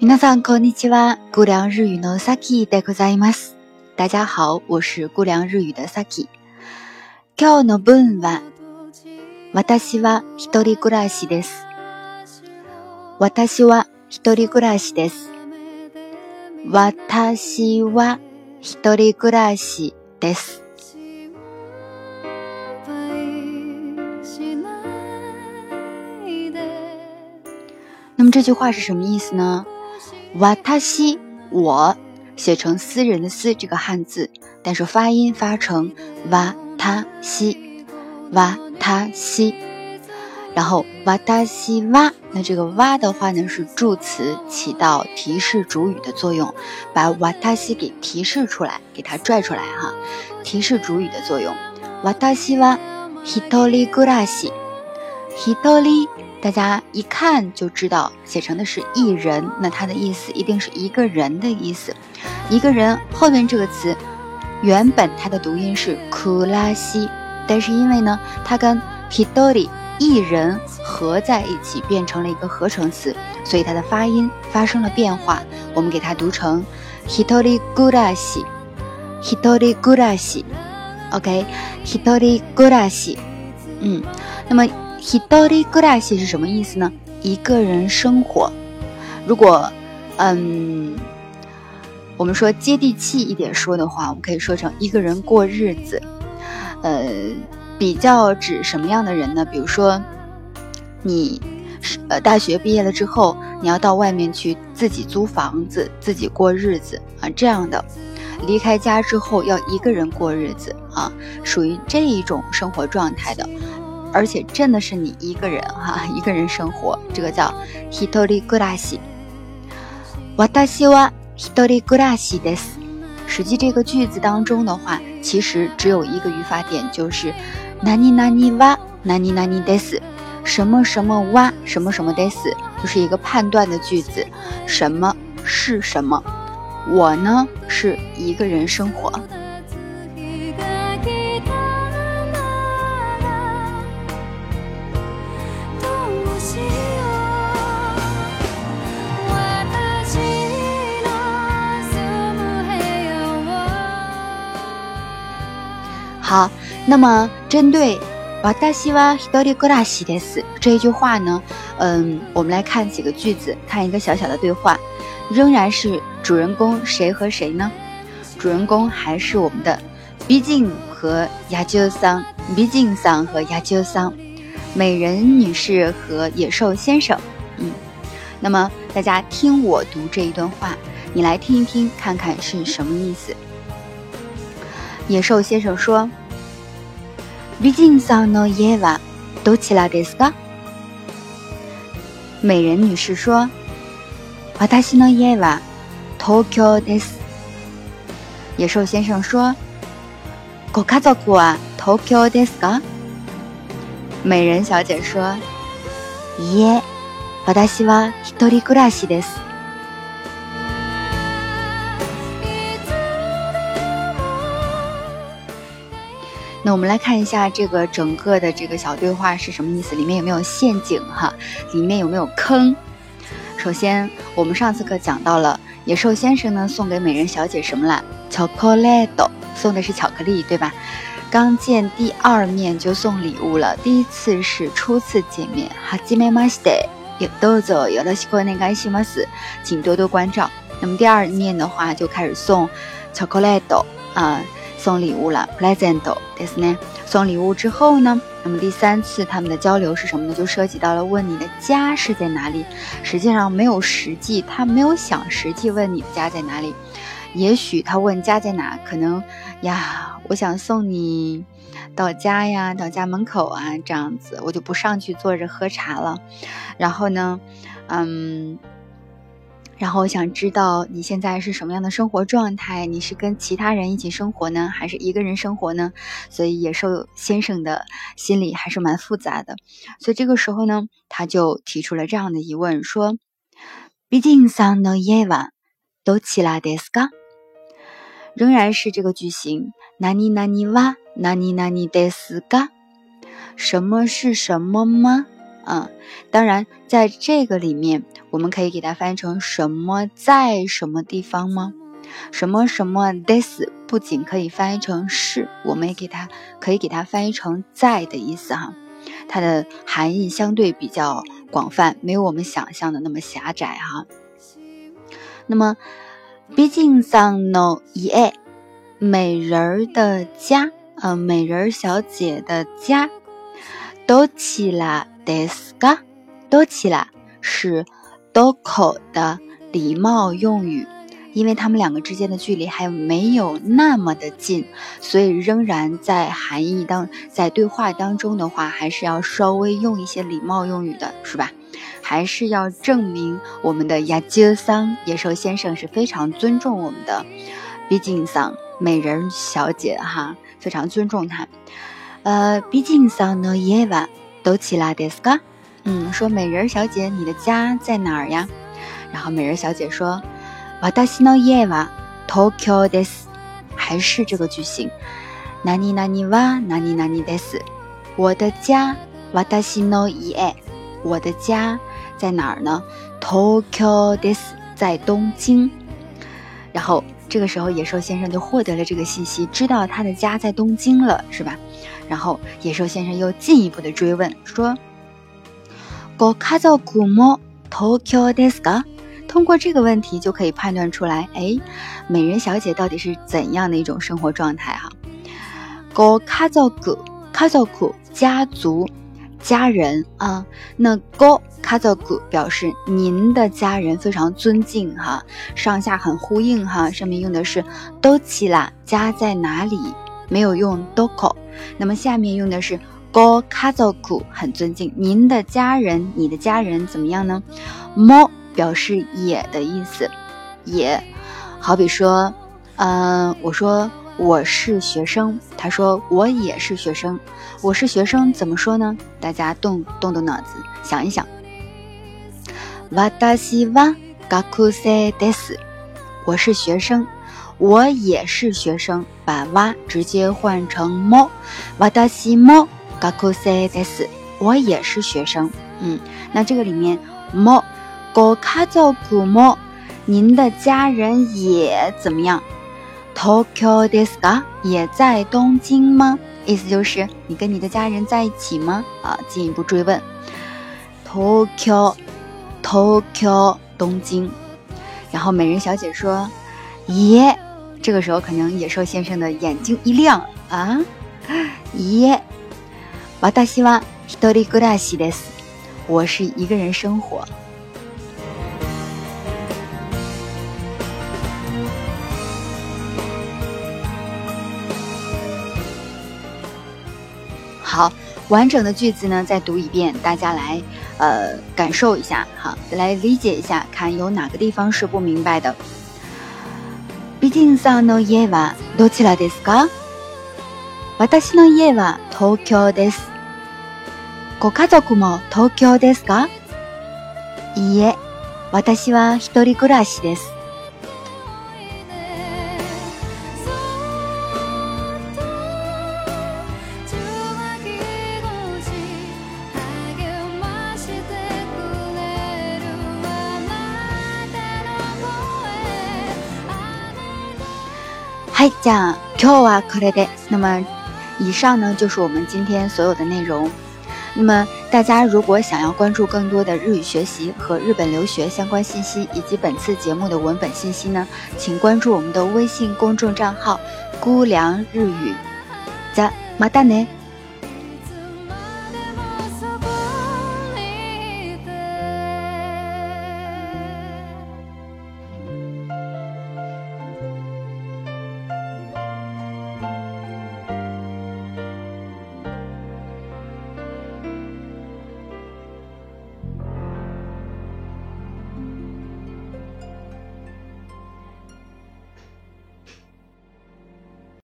皆さんこんにちは。姑凉日语の Saki でございます。大家好，我是姑凉日语的 Saki。今日の文は、私は一人暮らしです。私は一人暮らしです。私は一人暮らしです。那么这句话是什么意思呢？ 瓦塔西，我写成私人的“私”这个汉字，但是发音发成瓦塔西，瓦塔西。然后瓦塔西哇，那这个哇的话呢是助词，起到提示主语的作用，把瓦塔西给提示出来，给它拽出来哈，提示主语的作用。瓦塔西哇，ヒトリグラシ，ヒトリ。 大家一看就知道，写成的是一人，那它的意思一定是一个人的意思。一个人后面这个词，原本它的读音是库拉西，但是因为呢，它跟 hitori 一人合在一起，变成了一个合成词，所以它的发音发生了变化。我们给它读成 hitori gurashi，hitori gurashi，OK，hitori gurashi，嗯，那么。Hidori gurashi 是什么意思呢？一个人生活。如果，嗯，我们说接地气一点说的话，我们可以说成一个人过日子。呃，比较指什么样的人呢？比如说，你是呃大学毕业了之后，你要到外面去自己租房子，自己过日子啊，这样的，离开家之后要一个人过日子啊，属于这一种生活状态的。而且真的是你一个人哈，一个人生活，这个叫 hitori gurashi。私は一人暮らしです。实际这个句子当中的话，其实只有一个语法点，就是何々は何々です。什么什么哇，什么什么 des，就是一个判断的句子，什么是什么。我呢是一个人生活。 好，那么针对“わたしは一人暮らしです”这一句话呢，嗯，我们来看几个句子，看一个小小的对话，仍然是主人公谁和谁呢？主人公还是我们的毕竟和亚鸠桑，毕竟桑和亚鸠桑，美人女士和野兽先生。嗯，那么大家听我读这一段话，你来听一听，看看是什么意思。 野兽先生说。美人さんの家はどちらですか？美人女士说：“私の家は東京です。”野兽先生说：“ご家族は東京ですか？”美人小姐说：“いえ、私は一人暮らしです。” 那我们来看一下这个整个的这个小对话是什么意思？里面有没有陷阱哈？里面有没有坑？首先，我们上次课讲到了野兽先生呢送给美人小姐什么了？巧克力豆，送的是巧克力，对吧？刚见第二面就送礼物了，第一次是初次见面，哈基梅马西德，有豆子，有了西瓜那个西马斯，请多多关照。那么第二面的话就开始送巧克力豆啊。送礼物了，present，对是呢。送礼物之后呢，那么第三次他们的交流是什么呢？就涉及到了问你的家是在哪里。实际上没有实际，他没有想实际问你的家在哪里。也许他问家在哪，可能呀，我想送你到家呀，到家门口啊，这样子，我就不上去坐着喝茶了。然后呢，嗯。然后我想知道你现在是什么样的生活状态？你是跟其他人一起生活呢，还是一个人生活呢？所以野兽先生的心里还是蛮复杂的。所以这个时候呢，他就提出了这样的疑问：说，毕竟桑诺耶瓦都起来的斯嘎，仍然是这个句型。哪里哪里哇，哪里哪里的斯嘎，什么是什么吗？嗯，当然，在这个里面，我们可以给它翻译成什么在什么地方吗？什么什么 this 不仅可以翻译成是，我们也给它可以给它翻译成在的意思哈。它的含义相对比较广泛，没有我们想象的那么狭窄哈。那么，毕竟桑诺伊爱美人儿的家，呃，美人小姐的家，都起啦。ですか？どちら是どこ的礼貌用语，因为他们两个之间的距离还没有那么的近，所以仍然在含义当在对话当中的话，还是要稍微用一些礼貌用语的，是吧？还是要证明我们的亚吉桑野兽先生是非常尊重我们的毕竟桑美人小姐哈，非常尊重她。 呃，毕竟桑呢耶瓦。都起来ですか？嗯，说美人小姐，你的家在哪儿呀？然后美人小姐说，私の家は東京です。还是这个句型。何々は何々です。我的家，私の家，我的家在哪儿呢？東京です，在东京。然后 这个时候野兽先生就获得了这个信息，知道他的家在东京了，是吧？然后野兽先生又进一步的追问说：“ご家族も東京ですか？”通过这个问题就可以判断出来，哎，美人小姐到底是怎样的一种生活状态哈？ご家族、家族、家族、 家人啊，那ご家族表示您的家人非常尊敬哈，上下很呼应哈，上面用的是都起啦，家在哪里？没有用どこ。那么下面用的是 go kazoku，很尊敬您的家人，你的家人怎么样呢？mo 表示也的意思，也好比说，嗯，我说 我是学生，他说我也是学生，我是学生怎么说呢？大家动动动脑子想一想。私は学生です。我是学生。我也是学生，把哇直接换成么，わたしも学生です。我也是学生，嗯，那这个里面么，ご家族も，您的家人也怎么样？ 東京ですか？也在东京吗？意思就是你跟你的家人在一起吗？啊，进一步追问。東京，東京，东京。然后美人小姐说，耶。这个时候，可能野兽先生的眼睛一亮啊！耶，私は一人暮らしです。我是一个人生活。 好，完整的句子呢，再读一遍，大家来呃感受一下，好，来理解一下，看有哪个地方是不明白的。美人さんの家はどちらですか私の家は東京です。ご家族も東京ですかいいえ、私は一人暮らしです。 嗨，じゃあ今日はこれで。那么，以上呢就是我们今天所有的内容。那么，大家如果想要关注更多的日语学习和日本留学相关信息，以及本次节目的文本信息呢，请关注我们的微信公众账号“姑凉日语”。じゃ、またね。